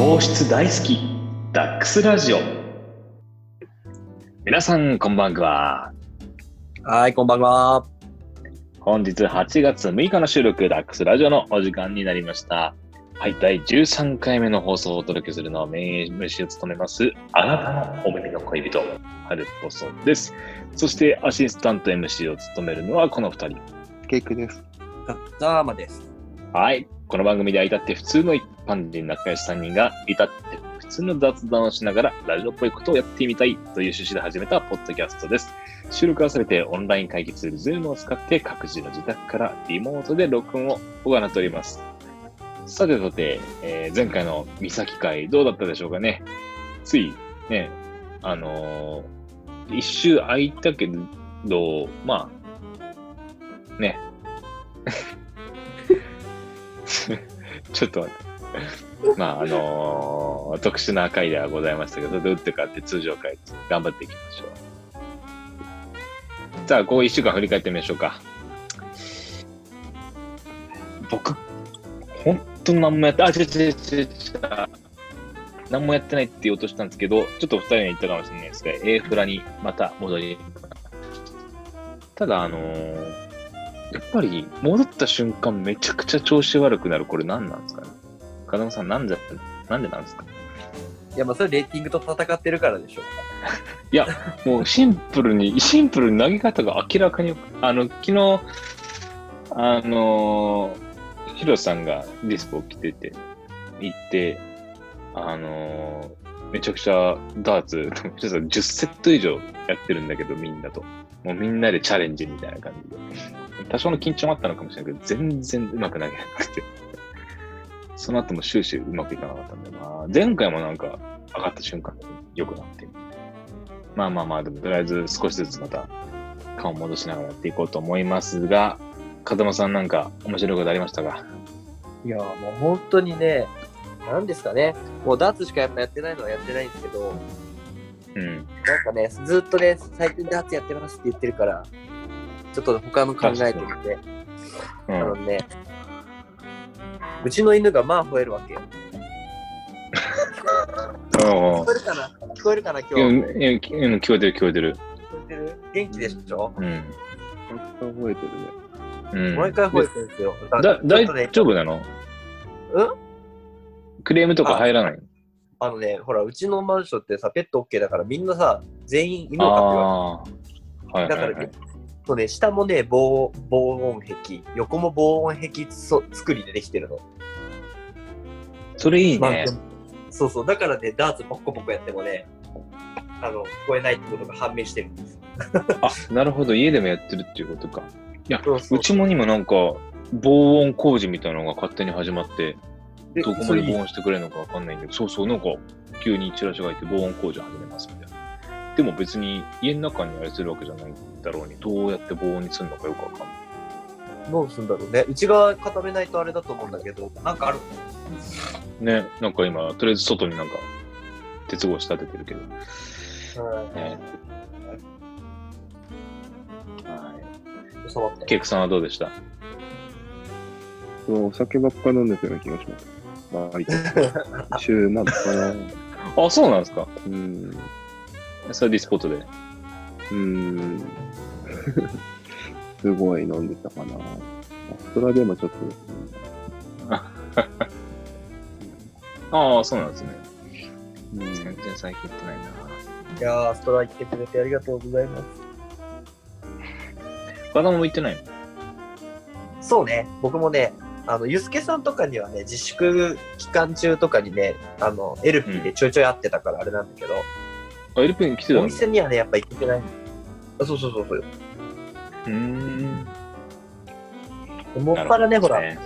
糖質大好きダックスラジオ皆さんこんばんははい、こんばんは。本日8月6日の収録ダックスラジオのお時間になりましたはい第13回目の放送をお届けするのはメイン MC を務めますあなたのお耳の恋人ハルポソですそしてアシスタント MC を務めるのはこの2人ケイクです。ザーマです。はい。この番組では至って普通の一般人仲良し3人が至って普通の雑談をしながらラジオっぽいことをやってみたいという趣旨で始めたポッドキャストです。収録はされてオンライン会議ツール Zoom を使って各自の自宅からリモートで録音を行っております。さてさて、えー前回の三崎会どうだったでしょうかね。ついね、あのー一周空いたけど、まあ、ね。ちょっと待って。まあ、あのー特殊な回ではございましたけど、どう打ってかって通常回、頑張っていきましょう。じゃあ、ここ一週間振り返ってみましょうか。僕、ほんと何もやって、あ、違う違う違う違う。何もやってないって言おうとしたんですけど、ちょっと二人に言ったかもしれないですが、A フラにまた戻りただ、あのーやっぱり戻った瞬間めちゃくちゃ調子悪くなる。これ何なんですかね？風間さん、なんで、なんでなんですか？いや、まあ、それレーティングと戦ってるからでしょ。いや、もうシンプルに、シンプルに投げ方が明らかに、あの、昨日、あのー、ヒロさんがディスコを着てて、行って、あのー、めちゃくちゃダーツ、ちょっと10セット以上やってるんだけど、みんなと。もうみんなでチャレンジみたいな感じで。多少の緊張もあったのかもしれないけど、全然うまく投げなくて。その後も終始うまくいかなかったんだよな。前回もなんか上がった瞬間に良くなって。まあまあまあ、でもとりあえず少しずつまた顔を戻しながらやっていこうと思いますが、風間さんなんか面白いことありましたか？いや、もう本当にね、なんですかね。もうダーツしかやっぱやってないのはやってないんですけど、うん。なんかね、ずっとね、最近ダーツやってますって言ってるから、ちょっと他の考えてみて、うあのん。ね、うちの犬がまあ吠えるわけよ。聞こえるかな？聞こえるかな今うん、日。うん、聞こえてる聞こえてる。聞こえてる？元気でしょ？うん。毎回覚えてるね。うん。毎回吠えてるんですよ。大丈夫なの？うん？クレームとか入らないあのね、ほら、うちのマンションってさ、ペット OK だからみんなさ、全員犬を飼ってるわけああー。はいだからそうね、下もね、防防音壁、横も防音壁そ作りでできてるの。それいいまあね。そうそう、だからね、ダーツポッコポコやってもね、あの、聞こえないってことが判明してるんです。あ、なるほど。家でもやってるっていうことか。いや、そうちもにもなんか、防音工事みたいなのが勝手に始まって、でどこまで防音してくれるのかわかんないんだけど、そうそう、なんか、急にチラシが入って防音工事始めますみたいな。でも別に家の中にあれするわけじゃないんだろうに、どうやって防音にするのかよくわかんない。どうすんだろうね。内側固めないとあれだと思うんだけど、なんかあるね、なんか今、とりあえず外になんか、鉄格子立ててるけど。うん。ね、はい。ケイクさんはどうでした？そうお酒ばっか飲んでたような気がします。割と。週なのかな。あ、そうなんですか？うーん。それディスポットで。うーん。すごい飲んでたかな。それでもちょっと。ああ、そうなんですね。うん全然最近行ってないな。いやー、ストライクてくれてありがとうございます。子供も行ってないの？そうね、僕もね、あの、ゆすけさんとかにはね、自粛期間中とかにね、あの、エルピーでちょいちょい会ってたからあれなんだけど、あ、エルペン来てたおの店にはね、やっぱ行けてない。あそうそうそうそう。うーん。もっぱらね、ほら、ね、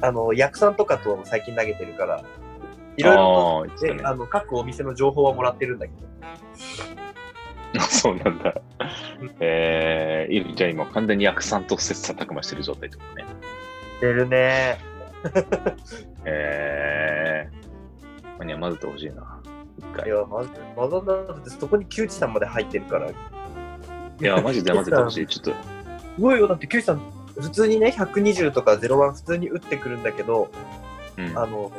あの、役さんとかと最近投げてるから、いろいろと。あの、各お店の情報はもらってるんだけど、あ そうなんだ。えー、じゃあ今完全に役さんと切磋琢磨してる状態ってことね。出るね。えー、には混ぜてほしいな。いや、まず、まだだってそこに木内さんまで入ってるから、いや、マジで混ぜてほしい。ちょっと、すごいよ。だって、キュウイさん、普通にね、120とか01普通に打ってくるんだけど、うん。あの、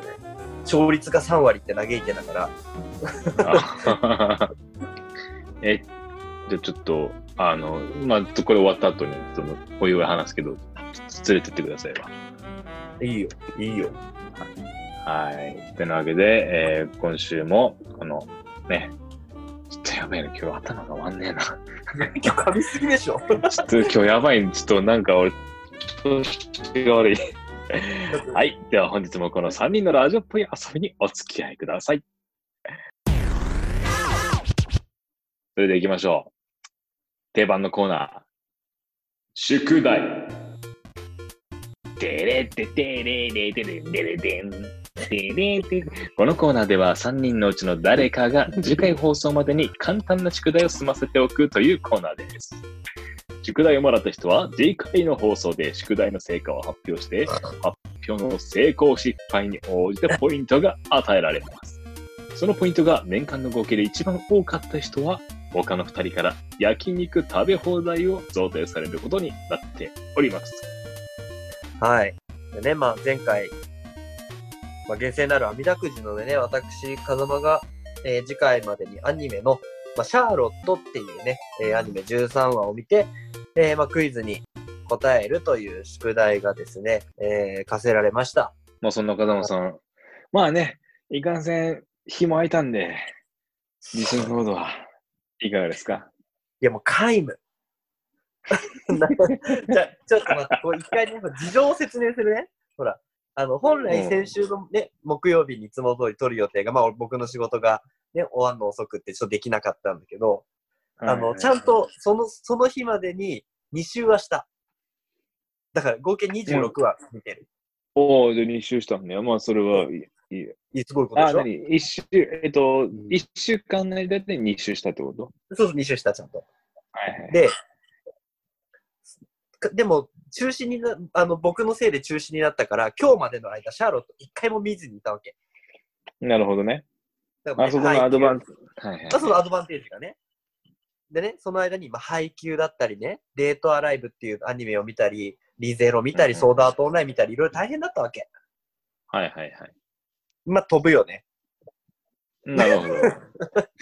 勝率が3割って嘆いてたから、あえ、じゃあちょっと、あの、まあ、これ終わった後に、その、おいおい話すけど、連れてってくださいわ。いいよ、いいよ。はい。てなわけで、えー今週も、この、ね、ちょっとやばいな、今日頭が終わんねえな。今日噛みすぎでしょちょっと今日やばい、ちょっとなんか俺、調子が悪い。はい。では本日もこの3人のラジオっぽい遊びにお付き合いください。それでは行きましょう。定番のコーナー。宿題。てれっててれれてれれれでん。てれてこのコーナーでは3人のうちの誰かが次回放送までに簡単な宿題を済ませておくというコーナーです。宿題をもらった人は次回の放送で宿題の成果を発表して、発表の成功失敗に応じてポイントが与えられます。そのポイントが年間の合計で一番多かった人は、他の2人から焼肉食べ放題を贈呈されることになっております。はい。でね、まあ前回、まあ厳正なる阿弥陀くじのでね、私、風間が、えー次回までにアニメの、まあ、シャーロットっていうね、えーアニメ13話を見て、えーまあクイズに答えるという宿題がですね、えー課せられました。もうそんな風間さん。まあね、いかんせん、日も空いたんで、自信ほどはいかがですか？いやもう皆無。な じゃあ、ちょっと待って、こう一回ね、事情を説明するね。ほら、あの、本来先週のね、木曜日にいつも通り撮る予定が、まあ僕の仕事がね、終わんの遅くってちょっとできなかったんだけど、あの、ちゃんとその、その日までに2週はした。だから合計26話見てる。おお、で2週したんだよ。まあ、それはいい。いいすごいことであ、しょ？何？一週、えっと、一週間の間で2週したってこと？そうそう、2週した、ちゃんと。はいはい。で、かでも、中止にな、あの、僕のせいで中止になったから、今日までの間、シャーロット一回も見ずにいたわけ。なるほどね。だからねあそこのアドバン配ス。はいはいそのアドバンテージがね。でね、その間に、まあ、配給だったりね、デートアライブっていうアニメを見たり、リゼロ見たり、うんソードアートオンライン見たり、いろいろ大変だったわけ。はいはいはい。まあ、飛ぶよね。なるほど。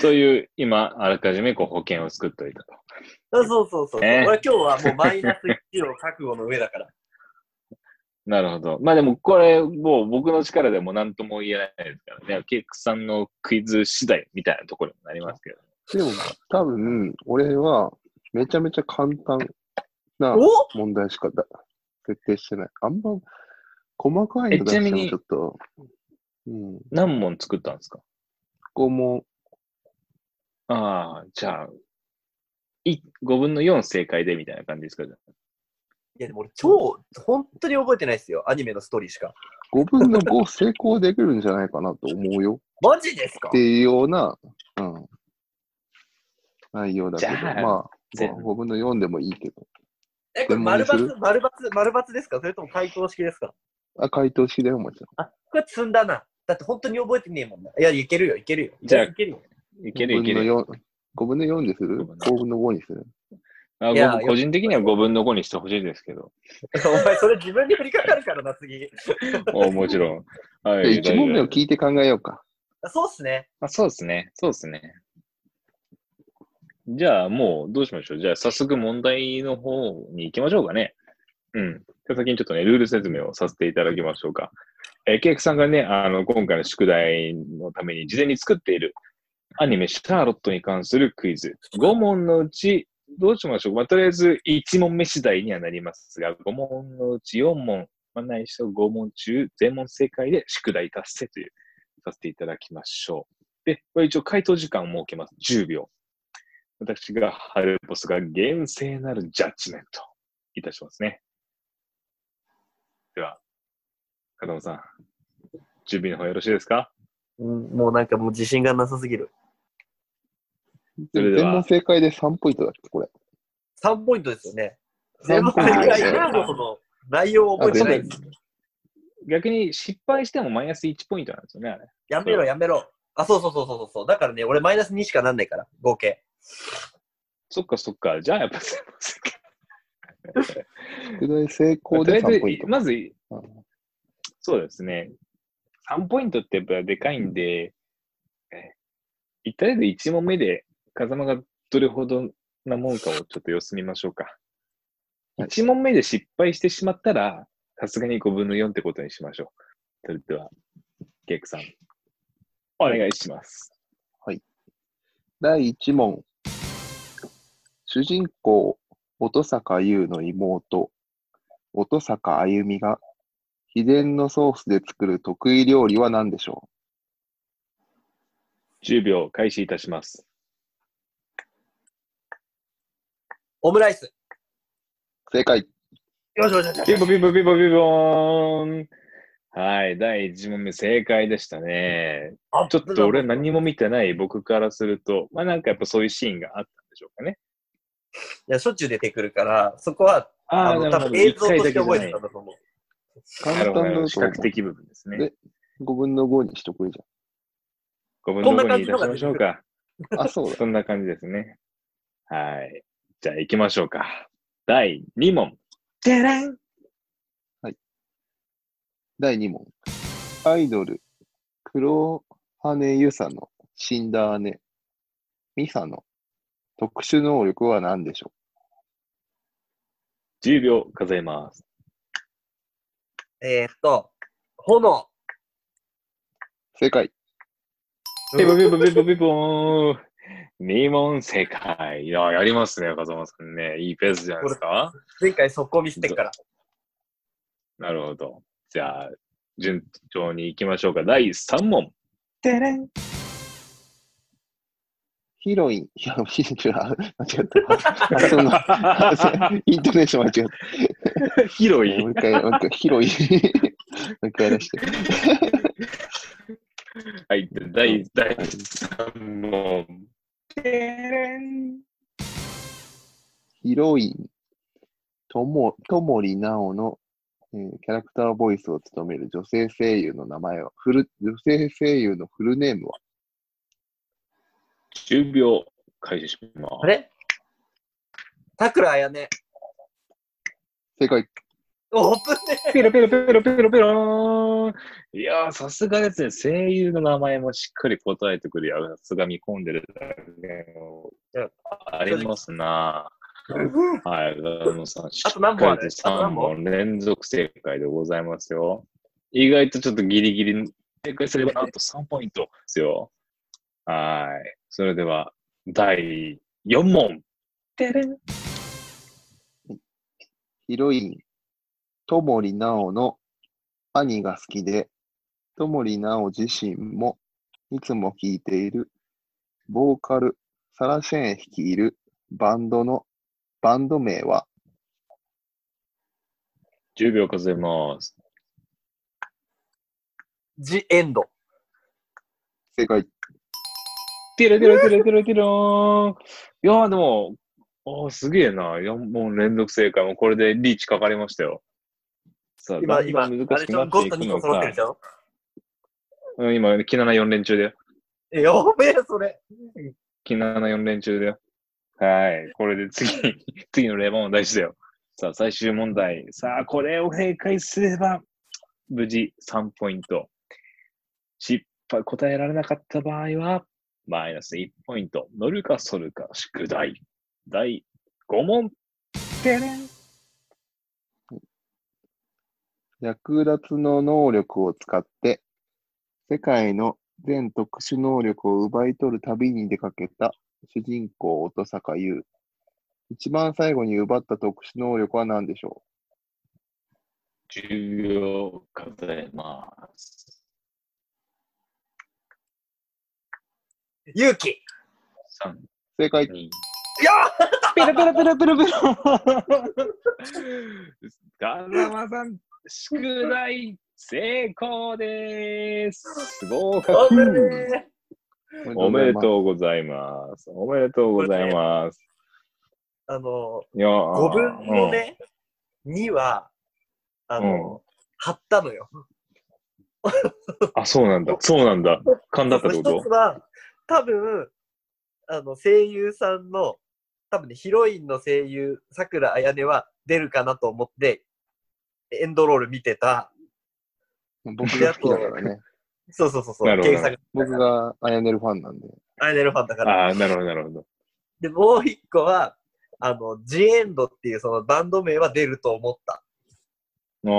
という、今、あらかじめこう保険を作っておいたと。あそうそうそう。ね俺今日はもうマイナス1を覚悟の上だから。なるほど。まあでも、これ、もう僕の力でも何とも言えないですからね。ケイクさんのクイズ次第みたいなところにもなりますけど。でも、多分、俺は、めちゃめちゃ簡単なお？問題しかだ設定してない。あんま、細かいの出してもえちなみにちょっと、うん、何問作ったんですか？ここも、ああ、じゃあ、い5分の4正解でみたいな感じですか？じゃあいやでも俺超、本当に覚えてないですよ。アニメのストーリーしか。5分の5成功できるんじゃないかなと思うよ。マジですか？っていうような、うん、内容だけど、じゃあまあ、全5分の4でもいいけど。え、これ丸抜、丸抜、丸抜ですか？それとも回答式ですか？あ、回答式だよ、もちろん。あ、これ積んだな。だって本当に覚えてねえもんな。いや、いけるよ、いけるよ。じゃあいけるよ。いけるい5分ける。の4、5分の4にする？5分の ?5 分の5にする？あいや僕個人的には5分の5にしてほしいですけど。お前、それ自分に降りかかるからな、次。おもちろん。はい。1問目を聞いて考えようか。あそうっすね。あそうですね。そうですね。じゃあ、もうどうしましょう？じゃあ、早速問題の方に行きましょうかね。うん。で先にちょっとね、ルール説明をさせていただきましょうか。えーケイクさんがね、あの、今回の宿題のために事前に作っているアニメ、シャーロットに関するクイズ。5問のうち、どうしましょう？まあ、とりあえず1問目次第にはなりますが、5問のうち4問、まあ、ないしは5問中、全問正解で宿題達成という、させていただきましょう。で、これ一応回答時間を設けます。10秒。私がハルボスが厳正なるジャッジメントいたしますね。では、片野さん、準備の方よろしいですか？うん、もうなんかもう自信がなさすぎる。それでは全問正解で3ポイントだっけ、これ。3ポイントですよね。3全部ポイント正解。今のその内容を覚えてないです。逆に失敗してもマイナス1ポイントなんですよね、あれ。やめろ、やめろ。あ、そうそうそうそうそう。だからね、俺マイナス2しかなんないから、合計。そっかそっか。じゃあやっぱすいません。宿題成功で3とりあえずポイント。まず、うんそうですね。3ポイントってやっぱでかいんで、え一体で1問目で風間がどれほどなもんかをちょっと様子見ましょうか。1問目で失敗してしまったら、さすがに5分の4ってことにしましょう。それでは、ケイクさん、お願いします。第1問。主人公、音坂優の妹、音坂あゆみが秘伝のソースで作る得意料理は何でしょ10秒開始いたします。オムライス。う正解。よしよしよし。ピンポンピンポンピンポンピンポーン。はい、第1問目正解でしたね。あちょっと俺何も見てない僕からすると、まあなんかやっぱそういうシーンがあったんでしょうかね。いや、しょっちゅう出てくるから、そこは、あの、多分映像として覚えてたんだと思う。簡単なるほど、視だと思う覚的部分ですねで。5分の5にしとくじ5分こんなの5にいたしましょうか。あ、そうだ。そんな感じですね。はい。じゃあ行きましょうか。第2問。てれん第2問。アイドル、黒羽ゆさの死んだ姉、ミサの特殊能力は何でしょ ?10 秒数えます。えーっと、炎。う正解。ピンポンピンポンピンポンピンポーン。2問正解。いや、やりますね、風間さんね。いいペースじゃないですか。前回速攻見せてっから。なるほど。じゃあ、順調に行きましょうか。第3問。てれんヒロイン、いや、ヒロイン、あ間違った。あそのあ イントネーション間違った。広いもう一回、もう一回、ヒロイン。もう一回出して。はい、第第3問。ヒロイン、とも、ともりなおの、えーキャラクターボイスを務める女性声優の名前は、フル、女性声優のフルネームは？?10 秒開始します。あれ？桜あやね。正解。オープンね。ペロペロペロペロペローン。いやー、さすがですね。声優の名前もしっかり答えてくるや。さすが見込んでるだけのありますな。はい、ガムさん、しっあと何本ある？かりと3問連続正解でございますよ。意外とちょっとギリギリ正解すればなんと3ポイントですよ。はい。それでは、第4問。てれんヒロイン、ともりなおの兄が好きで、ともりなお自身もいつも聴いている、ボーカル、サラシェーン率いるバンドの、バンド名は ?10 秒数えます。ジエンド。正解。ティロティロティロティロティローン。いやーでも、おーすげえな。4問連続正解もこれでリーチかかりましたよ。さあ、今、今、難しくなっていゴッド2くのか個揃ってるでし。ょ？うん今、キナナ4連中だよ。え、やべえ、それ。キナナ4連中だよ。はい。これで次、次の例問大事だよ。さあ、最終問題。さあ、これを正解すれば、無事3ポイント。失敗、答えられなかった場合は、マイナス1ポイント。乗るか反るか、宿題。第5問。てれん略奪の能力を使って、世界の全特殊能力を奪い取る旅に出かけた主人公、音坂優。一番最後に奪った特殊能力は何でしょ ?10 秒数えます。勇気。3、う正解。2、いやペロペロペロペロペロ。ガザマさん、宿題成功です。合格。おめでおめでとうございます。おめでとうございます。あの、いや5分のね、2は、あの、貼ったのよ。うんあ、そうなんだ。そうなんだ。勘だったってこと？一つは、多分、あの、声優さんの、多分ね、ヒロインの声優、桜あやねは出るかなと思って、エンドロール見てた。僕が好きだからね。そうそうそうそう。なるほど検索。僕がアヤネルファンなんで。アイネルファンだから。ああ、なるほど、なるほど。で、もう一個は、あの、ジエンドっていうそのバンド名は出ると思った。あ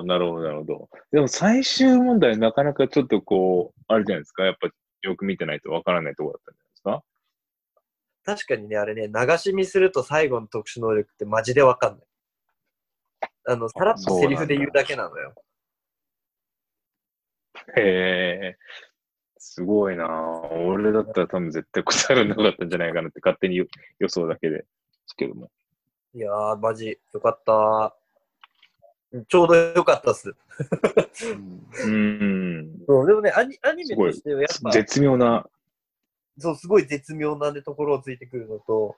あ、なるほど、なるほど。でも最終問題なかなかちょっとこう、あれじゃないですか？やっぱよく見てないとわからないところだったんじゃないですか？確かにね、あれね、流し見すると最後の特殊能力ってマジでわかんない。あの、さらっとセリフで言うだけなのよ。へえ、すごいな俺だったら多分絶対答えられなかったんじゃないかなって勝手に予予想だけで。ですけども。いやー、マジ、よかった。ちょうどよかったっす。うんうん。そうでもね、アニアニメとしてはやっぱ、絶妙な。そう、すごい絶妙な、ね、ところをついてくるのと、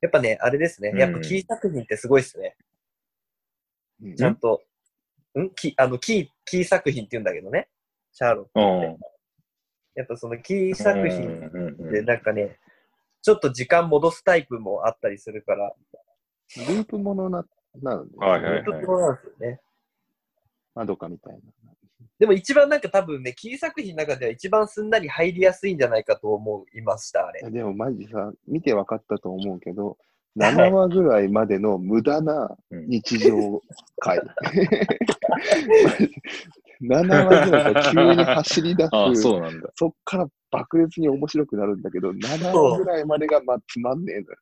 やっぱね、あれですね、うんやっぱキー作品ってすごいっすね。うんちゃんと、ん？キあのキー、キー作品って言うんだけどね、シャーロックうんって。やっぱそのキー作品うんうんで、なんかね、ちょっと時間戻すタイプもあったりするから、ループものな、なんで、はいはいちょっとそうなんですよね。まどかみたいな。でも一番なんか多分ね、キー作品の中では一番すんなり入りやすいんじゃないかと思いました、あれ。でもマジさ、見て分かったと思うけど、7話ぐらいまでの無駄なうん日常回。7話ぐらい急に走り出す。ああ、そうなんだ。そっから爆裂に面白くなるんだけど、7話ぐらいまでがまあつまんねえのよ。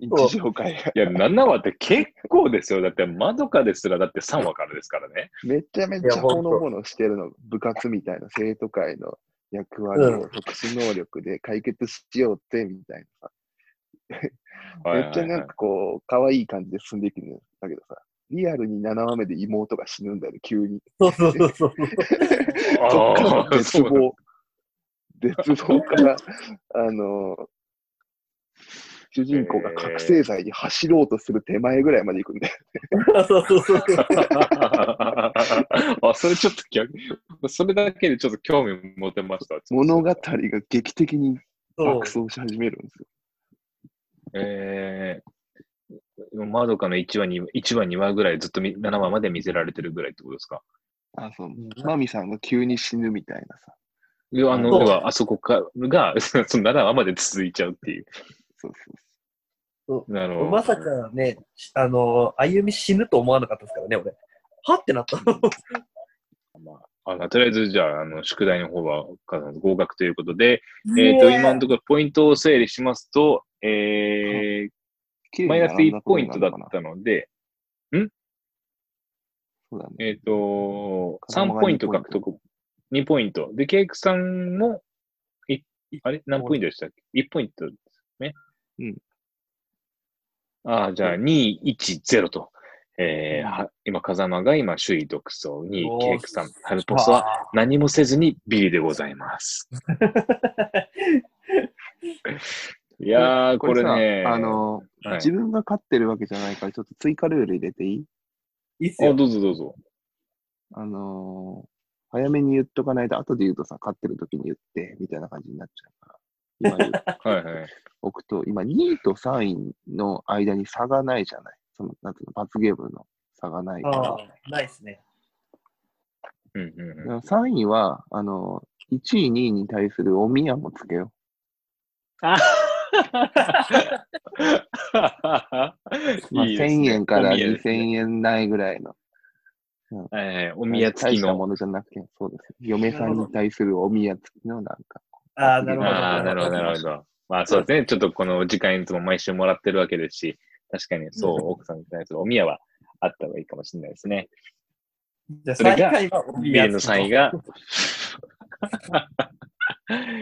そう日常会が。いや、7話って結構ですよ。だって、まどかですら、だって3話からですからね。めちゃめちゃほのぼのしてるの。部活みたいな生徒会の役割を特殊能力で解決しようってみたいなさ。めっちゃなんかこう、可愛い感じで進んでいくんだけどさ、リアルに7話目で妹が死ぬんだよね、急に。そうそうそうそう。そっからああ、絶望。絶望から、あの、主人公が覚醒剤に走ろうとする手前ぐらいまで行くんだよ。そうそうそう。あ、それちょっと逆、それだけでちょっと興味持てました。物語が劇的に爆走し始めるんですよ。えー、まどかの1話に、1話、2話ぐらいずっとみ7話まで見せられてるぐらいってことですか？あ、そう、マミさんが急に死ぬみたいなさ。あの、そうだからあそこかが、その7話まで続いちゃうっていう。そうなるほど。まさかね、あの、歩み死ぬと思わなかったですからね、俺。はってなった。あのとりあえず、じゃあ、あの、宿題の方はか合格ということで、えっ、と、今のところポイントを整理しますと、えそう。ー、マイナス1ポイントだっなたので、そうだね。えっ、と、風間が3ポイント2ポイント獲得。2ポイント。で、ケイクさんも、いあれ？何ポイントでしたっけ ?1 ポイントですね。うん。ああ、じゃあ、2、1、0と。えーは今、風間が今、首位独走。2位、ケイクさん。ハルポスは何もせずにビリでございます。いやー、これさね。あの、はい自分が勝ってるわけじゃないから、ちょっと追加ルール入れていい？あ、いいっすよ。どうぞどうぞ。あのー早めに言っとかないと、後で言うとさ、勝ってる時に言って、みたいな感じになっちゃうから。今言っ はいはい。おくと、今2位と3位の間に差がないじゃない。その、なんていうの、罰ゲームの差がないから。ああ、ないっすね。うんうんうん。3位は、あの、1位、2位に対するおみやもつけよあう。まあ、1000いいですね円からお宮です2000ね円ないぐらいの。えーお宮付きの。ものじゃなくて、そうです。嫁さんに対するおみや付きのなんか。ああ、なるほど。ああ、なるほど、なるほど。まあそうですね。ちょっとこの時間いつも毎週もらってるわけですし、確かにそう、奥さんに対するお宮はあった方がいいかもしれないですね。じゃあ、それがおビールの3位が。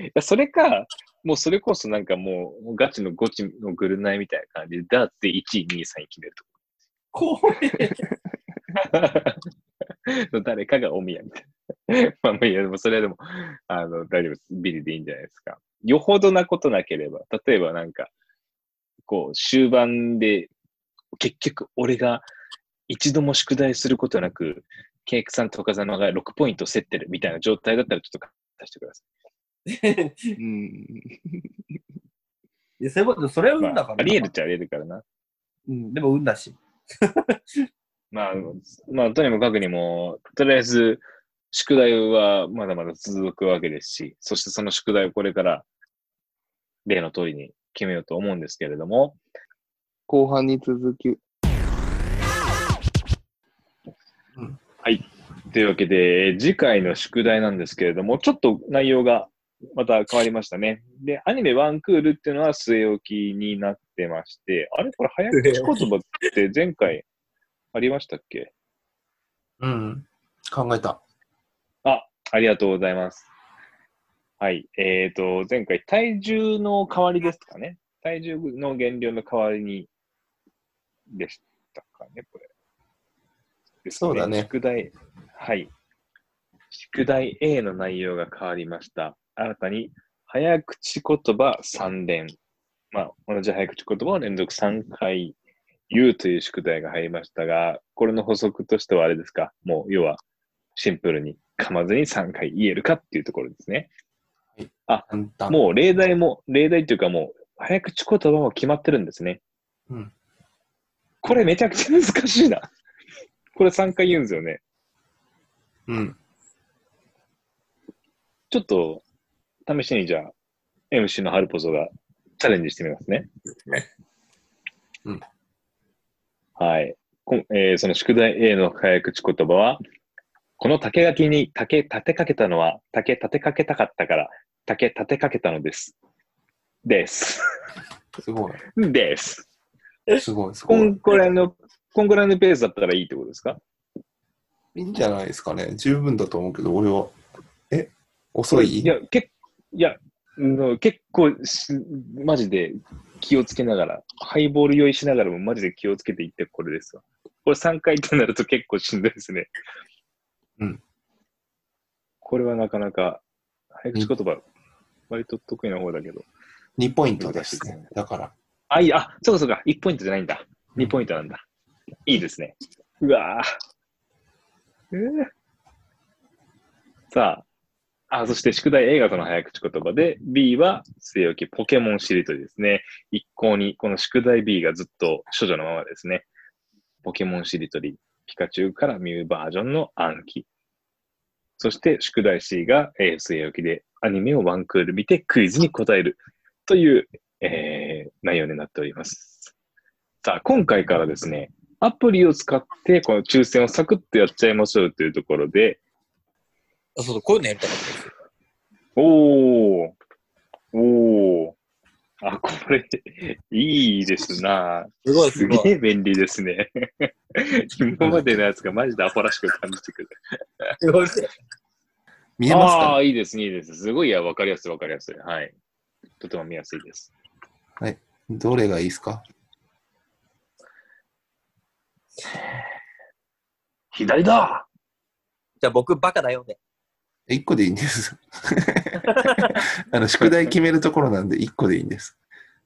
いやそれか、もうそれこそなんかもうガチのゴチのグルナイみたいな感じで、ダーツで1位、2位、3位決める怖い。と。誰かがお宮みたいな。まあまあいや、でもそれはでも、あの、大丈夫です。ビリでいいんじゃないですか。よほどなことなければ、例えばなんか、こう、終盤で、結局俺が一度も宿題することなく、ケイクさんと風間が6ポイント競ってるみたいな状態だったらちょっと出してくださ うん。いやそういうこと、それはい。まあ、運だからありえるっちゃありえるからな。うん、でも運だし。まあ、まあ、とにもかくにも、とりあえず、宿題はまだまだ続くわけですし、そしてその宿題をこれから例の通りに決めようと思うんですけれども、後半に続き、はい。というわけで、次回の宿題なんですけれども、ちょっと内容がまた変わりましたね。で、アニメワンクールっていうのは据え置きになってまして、あれ？これ早口言葉って前回ありましたっけ？うん。考えた。あ、ありがとうございます。はい。えっ、と、前回、体重の代わりですかね？体重の減量の代わりに、でしたかね、これ。ですそうだね宿題、はい。宿題 A の内容が変わりました。新たに、早口言葉3連。まあ、同じ早口言葉を連続3回言うという宿題が入りましたが、これの補足としてはあれですか？もう、要は、シンプルに噛まずに3回言えるかっていうところですね。簡単。もう例題も、例題っていうかもう、早口言葉も決まってるんですね。うん。これめちゃくちゃ難しいな。これ3回言うんですよね。うん。ちょっと、試しにじゃあ、MC のハルポソがチャレンジしてみますね。うん。はい。えーその宿題 A の早口言葉は、この竹垣に竹立てかけたのは、竹立てかけたかったから、竹立てかけたのです。です。すごい。です。すごい、すごい。こんくらいの、こんくらいのペースだったらいいってことですか？いいんじゃないですかね。十分だと思うけど、俺は。え？遅い？いや、けいや、うん結構し、マジで気をつけながら、ハイボール酔いしながらもマジで気をつけていってこれですわ。これ3回ってなると結構しんどいですね。うん。これはなかなか、早口言葉、割と得意な方だけど。2ポイントですね。ねだから。あ、いい、あ、そうかそうか、1ポイントじゃないんだ。2ポイントなんだ。いいですね。うわぁ。えーさあ、あ、そして宿題 A がその早口言葉で、B は据え置きポケモンしりとりですね。一向にこの宿題 B がずっと処女のままですね。ポケモンしりとり、ピカチュウからミュウバージョンの暗記。そして宿題 C が、え据え置きでアニメをワンクール見てクイズに答えるという、えー内容になっております。さあ、今回からですね、アプリを使ってこの抽選をサクッとやっちゃいましょうというところで、あ、そうそう、こういうのやりたかったですよ。おー、おー、あ、これ、いいですなすごいすすごい。げえ便利ですね。今までのやつがマジでアホらしく感じてくる。すごい見えますか、ああー、いいですね、いいです。すごいや、わかりやすい、わかりやすい。はい。とても見やすいです。どれがいいですか？左だじゃあ僕バカだよね。?1 個でいいんです。あの宿題決めるところなんで1個でいいんです。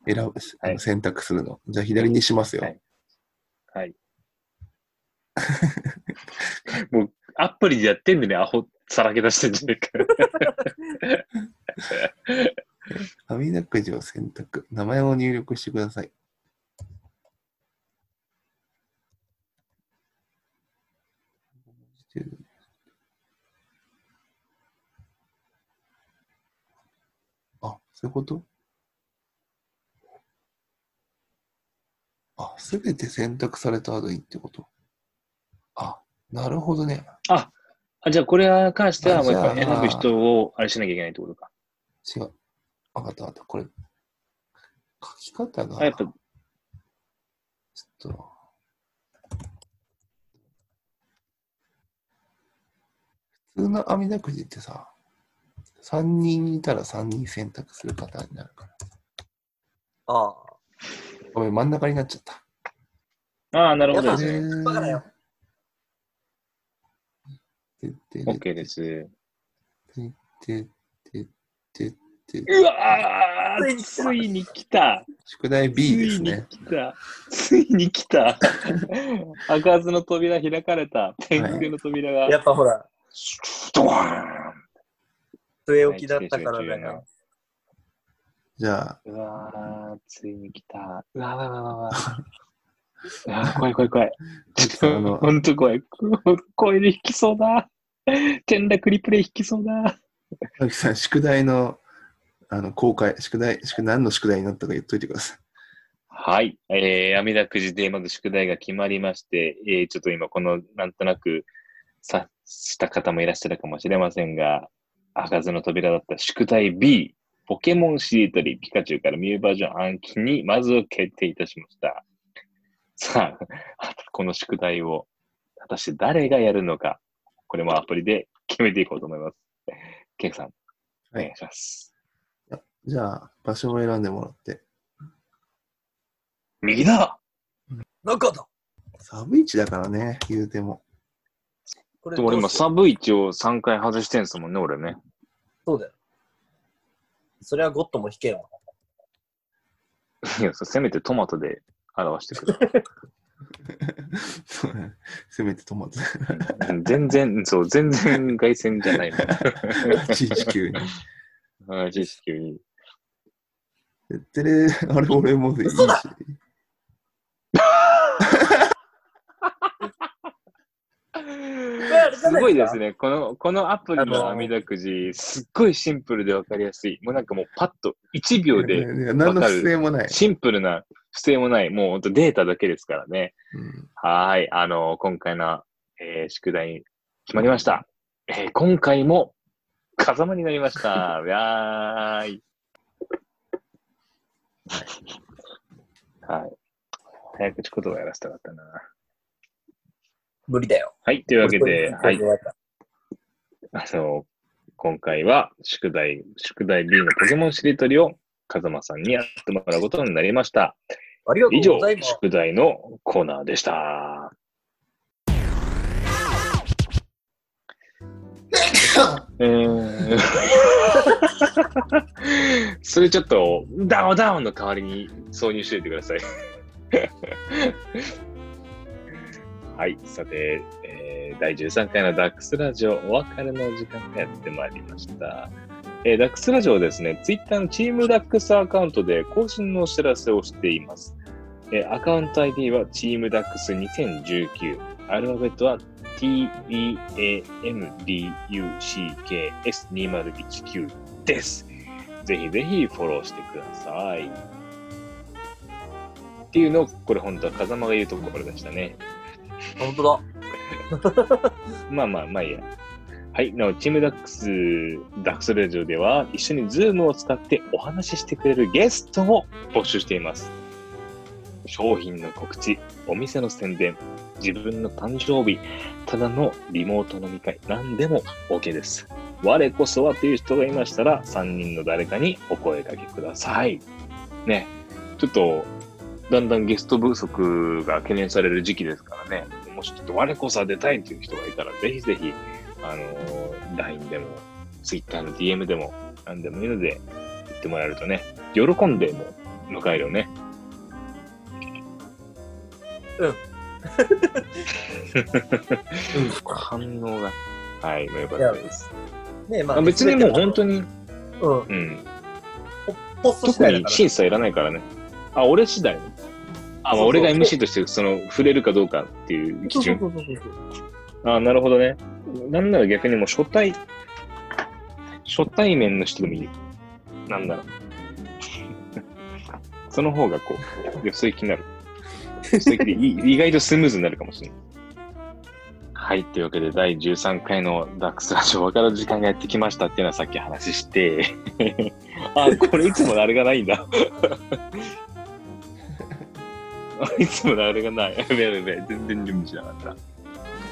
選ぶ、あはいの選択するの。じゃあ左にしますよ。はいはい。もう、アプリでやってんでね、アホさらけ出してんじゃねえか。網だくじを選択。名前を入力してください。あ、そういうこと？あ、すべて選択された後にってこと？あ、なるほどね。あ、じゃあこれに関しては、あもう選ぶ人をあれしなきゃいけないってことか。違う。わかったわかった。これ、書き方が、あ、やっぱ、ちょっと、普通の網だくじってさ、3人いたら3人選択するパターンになるから。ああ。ごめん、真ん中になっちゃった。ああ、なるほどね。バカだよ。てって、OK です。てって、てって、てうわーついに来た宿題つ B でいにすね。来たついに来た開かずの扉開かれた天空の扉が、やっぱほら、ドワーン据え置きだったからだよ。じゃあ、うわー、ついに来た。うわうわうわうわうわ。うわー 怖い怖い怖い。ちょっと、あのほんと怖い。こ声で引きそうだ。転落リプレイ引きそうだ。青木さん、宿題の、あの、公開、宿題、宿何の宿題になったか言っといてください。はい。えー、網田くじでまず宿題が決まりまして、えー、ちょっと今この、なんとなく、さ、した方もいらっしゃるかもしれませんが、開かずの扉だった宿題 B、ポケモンしりとり、ピカチュウからミュウバージョン暗記に、まずを決定いたしました。さあ、この宿題を、果たして誰がやるのか、これもアプリで決めていこうと思います。ケンさん、お願いします。じゃあ、場所を選んでもらって。右だ中だサブイチだからね、言うても。これでも俺今サブイチを3回外してんすもんね、俺ね。そうだよ。それはゴッドも弾けよ。いや、そうせめてトマトで表してくれ。そうねせめてトマト。全然、そう、全然外線じゃないの。119に。あ知識に。てれ、あれ俺もでいいし。嘘だすごいですね。この、このアプリの網だくじ、すっごいシンプルでわかりやすい。もうなんかもうパッと1秒で何の不正もない。シンプルな不正もない、もうほんとデータだけですからね。うんはーい。あの、今回の、えー宿題決まりました。えー今回も風間になりました。やーい。はい。早口言葉やらせたかったな。無理だよ。はい。というわけで、はい。はあの、今回は宿題、宿題 B のポケモンしりとりを風間さんにやってもらうことになりました。ありがと以上うござい、ます。宿題のコーナーでした。えー、それちょっと、ダウンダウンの代わりに挿入しておいてください。はい、さて、えー第13回のダックスラジオお別れの時間がやってまいりました。えーダックスラジオはですね、ツイッターのチームダックスアカウントで更新のお知らせをしています。えーアカウント ID はチームダックス2019。アルファベットは TBAMDUCKS2019 です。ぜひぜひフォローしてください。っていうのを、これ本当は風間が言うところでしたね。本当だ。まあまあまあいいや。はい。なお、チームダックス、ダックスレディオでは、一緒にズームを使ってお話ししてくれるゲストを募集しています。商品の告知、お店の宣伝、自分の誕生日、ただのリモート飲み会、何でも OK です。我こそはという人がいましたら、3人の誰かにお声掛けください。ね。ちょっと、だんだんゲスト不足が懸念される時期ですからね。もしちょっと我こそは出たいという人がいたら、ぜひぜひ、あのー LINE でも、Twitter の DM でも、何でもいいので、言ってもらえるとね、喜んでも迎えるよね。うん。反応が。はい、もうよかったです。ねえ、まあ別にもう本当に、うん。うん。特。に審査いらないからね。あ、俺次第ね。あ、まあ俺が MC として、その、触れるかどうかっていう基準。そうそうそうそう。あ、なるほどね。なんなら逆にもう初対、初対面の人でもいい。なんだろう。その方がこう、よそ行きになる。よそ行きでい 意外とスムーズになるかもしれない。はい。というわけで、第13回のダックスラジオ分かる時間がやってきましたっていうのはさっき話して、あ、これいつものあれがないんだ。あ いつものあれがない。やべやべやべ、全然準備しなかっ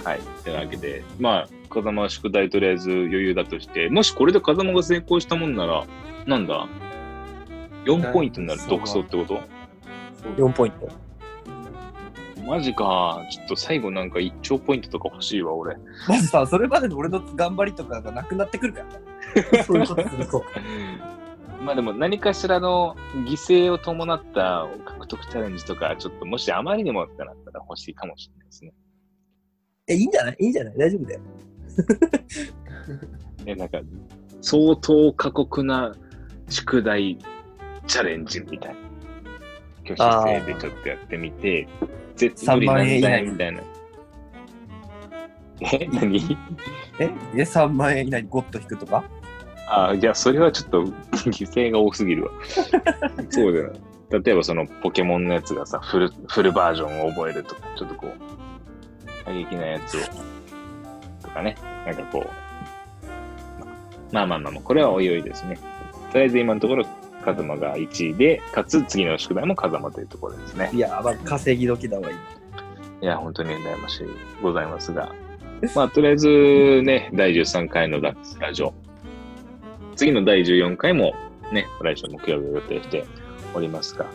た。はい。というわけで、まあ、風間は宿題とりあえず余裕だとして、もしこれで風間が成功したもんなら、なんだ ?4 ポイントになる独走ってこと？4ポイント。マジか。ちょっと最後なんか1兆ポイントとか欲しいわ、俺。まずさ、それまでの俺の頑張りとかがなくなってくるから。そういうことすると。まあでも何かしらの犠牲を伴った獲得チャレンジとか、ちょっともしあまりにもってなったら欲しいかもしれないですね。え、いいんじゃない？いいんじゃない大丈夫だよ。え、なんか、相当過酷な宿題チャレンジみたいな。挙手制でちょっとやってみて、絶無理なんだよみたいな。え、何？ええ、3万円以内にゴッと引くとか？あいや、それはちょっと 犠牲が多すぎるわ。そうだよ。例えばそのポケモンのやつがさ、フル、フルバージョンを覚えるとか、ちょっとこう、過激なやつを、とかね、なんかこう、まあまあまあまあ、これはおいおいですね。とりあえず今のところ、風間が1位で、かつ次の宿題も風間というところですね。いや、まあ、稼ぎ時だわ、今。いや、本当に羨ましいございますが。まあ、とりあえずね、第13回のラジオ。次の第14回もね、来週木曜日を予定しておりますが、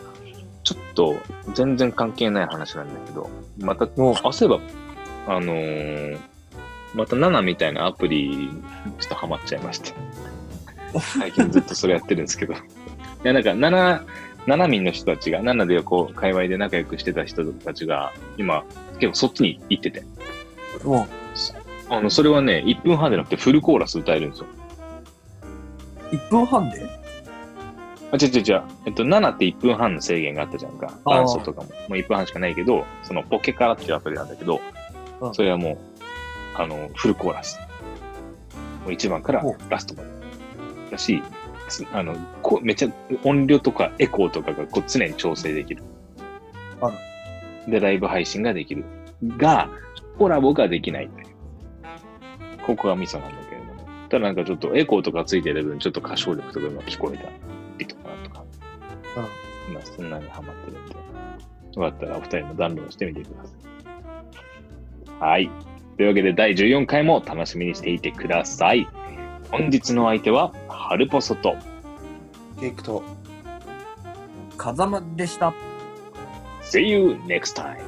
ちょっと全然関係ない話なんだけど、また、あ、そういえば、あのーまた7みたいなアプリ、ちょっとハマっちゃいまして。最近ずっとそれやってるんですけど。いや、なんか7、7民の人たちが、7でこう、界隈で仲良くしてた人たちが、今、結構そっちに行ってて。もあの、それはね、1分半じゃなくてフルコーラス歌えるんですよ。う、1分半で？あ、違う違う違う。えっと、7って1分半の制限があったじゃんか。あーダンスとかも。もう1分半しかないけど、そのポケカラっていうアプリなんだけど、うんそれはもう、あの、フルコーラス。もう1番からほラストまで。だし、すあの、こめっちゃ音量とかエコーとかがこう常に調整できる。あで、ライブ配信ができる。が、コラボができない。ここがミソなんだけれども。ただなんかちょっとエコーとかついてる分、ちょっと歌唱力とかが聞こえたりとかとか。今そんなにハマってるんで。よかったらお二人もダウンロードしてみてください。はい。というわけで第14回も楽しみにしていてください。本日の相手は、ハルポソと、ケイクと、風間でした。See you next time!